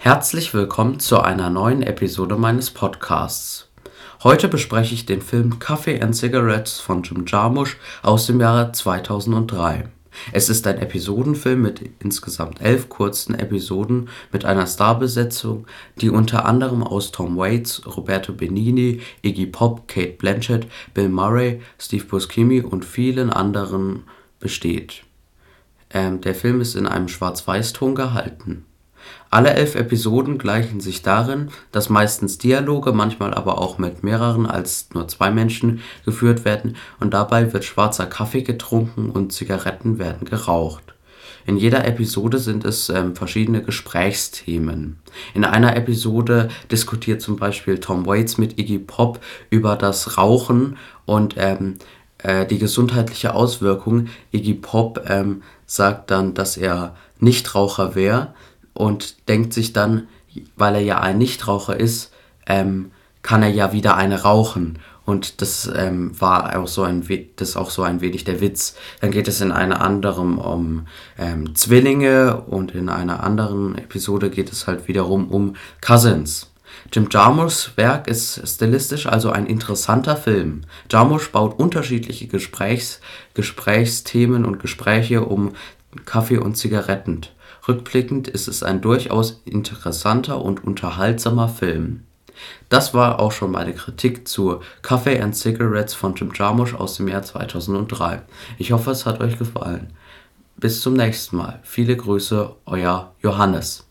Herzlich willkommen zu einer neuen Episode meines Podcasts. Heute bespreche ich den Film Coffee and Cigarettes von Jim Jarmusch aus dem Jahre 2003. Es ist ein Episodenfilm mit insgesamt elf kurzen Episoden mit einer Starbesetzung, die unter anderem aus Tom Waits, Roberto Benigni, Iggy Pop, Kate Blanchett, Bill Murray, Steve Buscemi und vielen anderen besteht. Ähm, der Film ist in einem Schwarz-Weiß-Ton gehalten. Alle elf Episoden gleichen sich darin, dass meistens Dialoge, manchmal aber auch mit mehreren als nur zwei Menschen geführt werden und dabei wird schwarzer Kaffee getrunken und Zigaretten werden geraucht. In jeder Episode sind es ähm, verschiedene Gesprächsthemen. In einer Episode diskutiert zum Beispiel Tom Waits mit Iggy Pop über das Rauchen und ähm, äh, die gesundheitliche Auswirkung. Iggy Pop ähm, sagt dann, dass er Nichtraucher wäre und denkt sich dann, weil er ja ein Nichtraucher ist, ähm, kann er ja wieder eine rauchen. Und das ähm, war auch so ein das auch so ein wenig der Witz. Dann geht es in einer anderen um ähm, Zwillinge und in einer anderen Episode geht es halt wiederum um Cousins. Jim Jarmuschs Werk ist stilistisch also ein interessanter Film. Jarmusch baut unterschiedliche Gesprächs Gesprächsthemen und Gespräche um Kaffee und Zigaretten. Rückblickend ist es ein durchaus interessanter und unterhaltsamer Film. Das war auch schon meine Kritik zu Coffee and Cigarettes von Jim Jarmusch aus dem Jahr 2003. Ich hoffe, es hat euch gefallen. Bis zum nächsten Mal. Viele Grüße, euer Johannes.